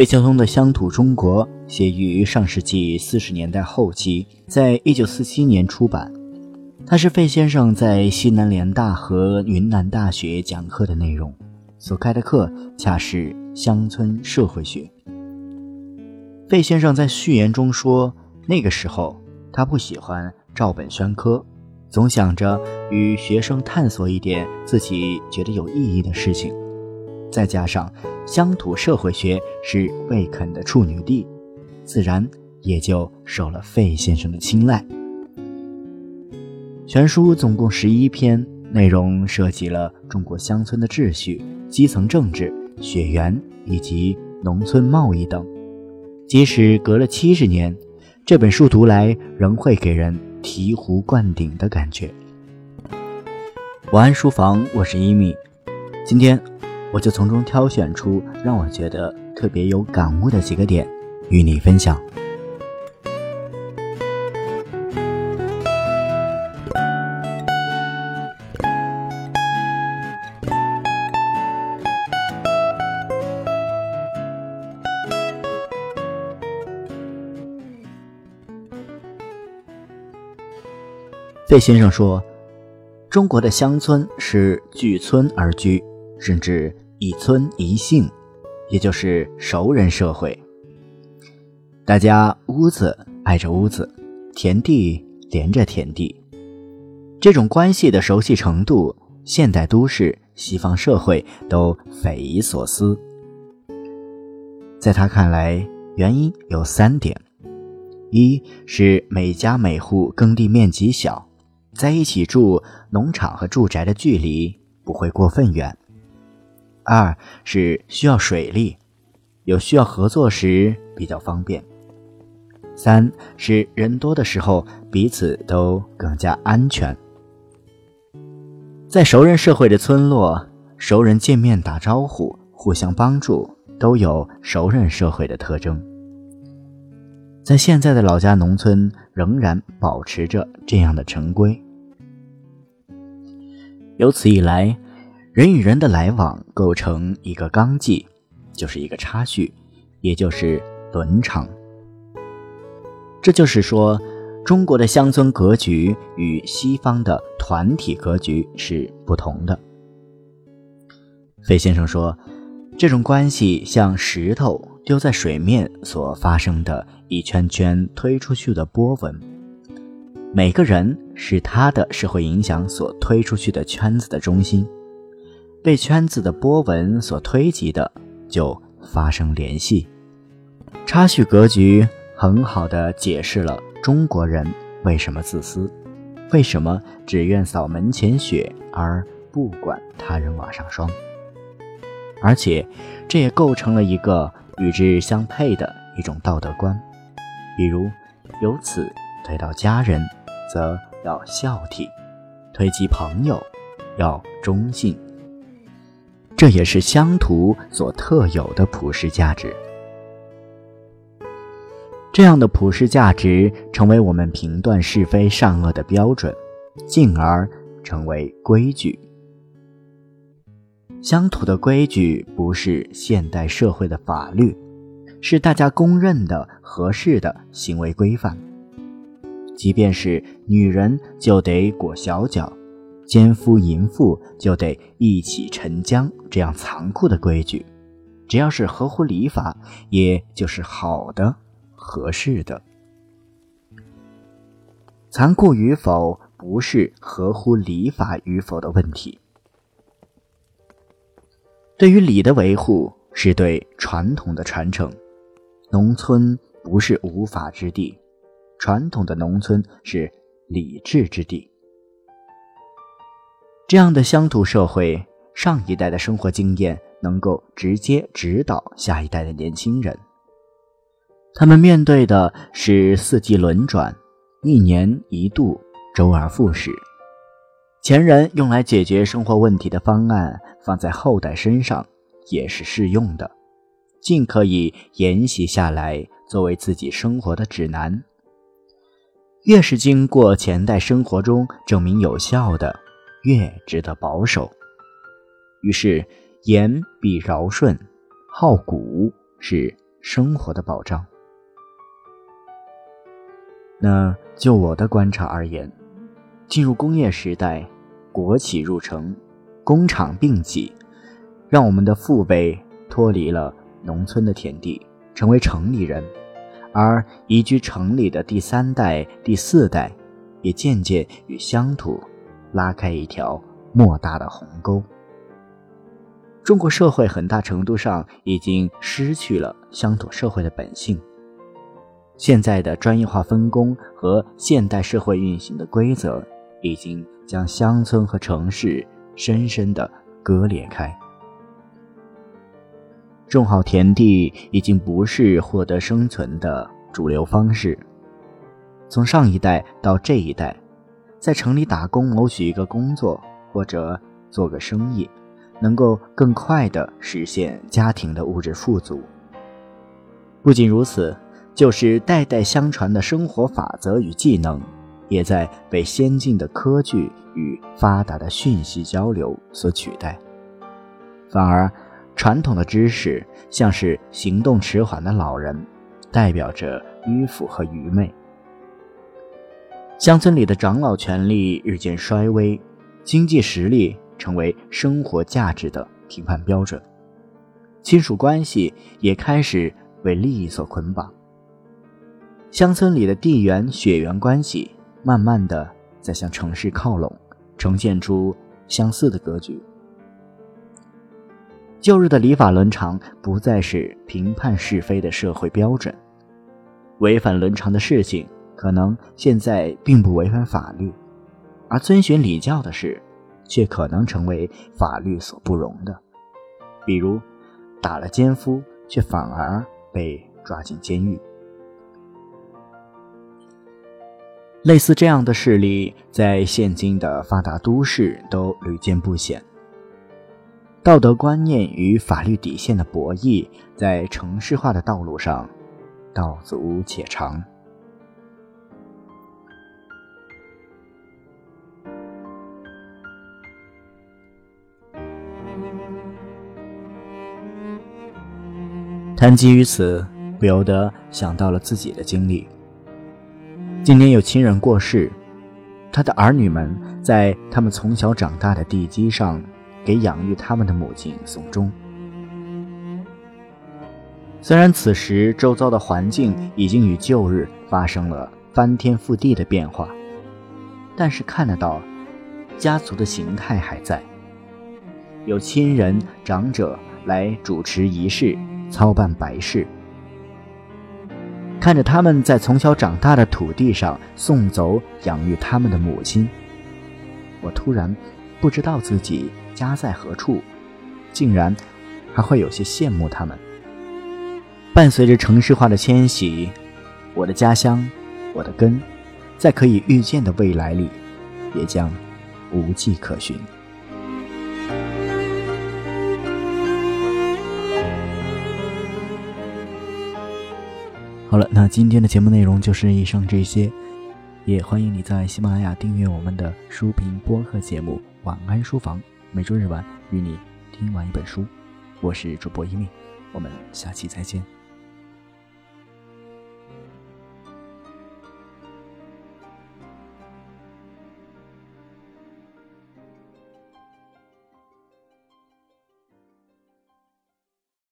费孝通的《乡土中国》写于上世纪四十年代后期，在一九四七年出版。它是费先生在西南联大和云南大学讲课的内容，所开的课恰是乡村社会学。费先生在序言中说，那个时候他不喜欢照本宣科，总想着与学生探索一点自己觉得有意义的事情。再加上乡土社会学是魏肯的处女地，自然也就受了费先生的青睐。全书总共十一篇，内容涉及了中国乡村的秩序、基层政治、血缘以及农村贸易等。即使隔了七十年，这本书读来仍会给人醍醐灌顶的感觉。晚安书房，我是一米，今天。我就从中挑选出让我觉得特别有感悟的几个点，与你分享。费先生说：“中国的乡村是聚村而居。”甚至一村一姓，也就是熟人社会。大家屋子挨着屋子，田地连着田地，这种关系的熟悉程度，现代都市、西方社会都匪夷所思。在他看来，原因有三点：一是每家每户耕地面积小，在一起住，农场和住宅的距离不会过分远。二是需要水利，有需要合作时比较方便。三是人多的时候彼此都更加安全。在熟人社会的村落，熟人见面打招呼、互相帮助，都有熟人社会的特征。在现在的老家农村，仍然保持着这样的成规。由此一来。人与人的来往构成一个纲纪，就是一个插叙，也就是伦常。这就是说，中国的乡村格局与西方的团体格局是不同的。费先生说，这种关系像石头丢在水面所发生的一圈圈推出去的波纹，每个人是他的社会影响所推出去的圈子的中心。被圈子的波纹所推及的，就发生联系。差序格局很好的解释了中国人为什么自私，为什么只愿扫门前雪而不管他人瓦上霜。而且，这也构成了一个与之相配的一种道德观，比如，由此推到家人，则要孝悌；推及朋友，要忠信。这也是乡土所特有的普世价值。这样的普世价值成为我们评断是非善恶的标准，进而成为规矩。乡土的规矩不是现代社会的法律，是大家公认的合适的行为规范。即便是女人，就得裹小脚。奸夫淫妇就得一起沉江，这样残酷的规矩，只要是合乎礼法，也就是好的、合适的。残酷与否，不是合乎礼法与否的问题。对于礼的维护，是对传统的传承。农村不是无法之地，传统的农村是礼制之地。这样的乡土社会，上一代的生活经验能够直接指导下一代的年轻人。他们面对的是四季轮转、一年一度、周而复始。前人用来解决生活问题的方案，放在后代身上也是适用的，尽可以沿袭下来，作为自己生活的指南。越是经过前代生活中证明有效的。越值得保守。于是，言必尧舜，好古是生活的保障。那就我的观察而言，进入工业时代，国企入城，工厂并起，让我们的父辈脱离了农村的田地，成为城里人，而移居城里的第三代、第四代，也渐渐与乡土拉开一条莫大的鸿沟。中国社会很大程度上已经失去了乡土社会的本性。现在的专业化分工和现代社会运行的规则，已经将乡村和城市深深的割裂开。种好田地已经不是获得生存的主流方式。从上一代到这一代，在城里打工谋取一个工作或者做个生意，能够更快地实现家庭的物质富足。不仅如此。就是代代相传的生活法则与技能，也在被先进的科技与发达的讯息交流所取代。反而，传统的知识像是行动迟缓的老人，代表着迂腐和愚昧。乡村里的长老权力日渐衰微，经济实力成为生活价值的评判标准，亲属关系也开始为利益所捆绑。乡村里的地缘血缘关系，慢慢的在向城市靠拢，呈现出相似的格局。旧日的礼法伦常不再是评判是非的社会标准，违反伦常的事情，可能现在并不违反法律，而遵循礼教的事，却可能成为法律所不容的。比如，打了奸夫，却反而被抓进监狱。类似这样的事例，在现今的发达都市都屡见不鲜。道德观念与法律底线的博弈，在城市化的道路上，道阻且长。谈及于此，不由得想到了自己的经历。今年有亲人过世，他的儿女们在他们从小长大的地基上，给养育他们的母亲送终。虽然此时周遭的环境已经与旧日发生了翻天覆地的变化，但是看得到，家族的形态还在，有亲人长者来主持仪式，操办白事。看着他们在从小长大的土地上送走养育他们的母亲，我突然不知道自己家在何处，竟然还会有些羡慕他们。伴随着城市化的迁徙，我的家乡，我的根，在可以预见的未来里，也将无迹可寻。好了，那今天的节目内容就是以上这些，也欢迎你在喜马拉雅订阅我们的书评播客节目《晚安书房》，每周日晚与你听完一本书。我是主播一命，我们下期再见。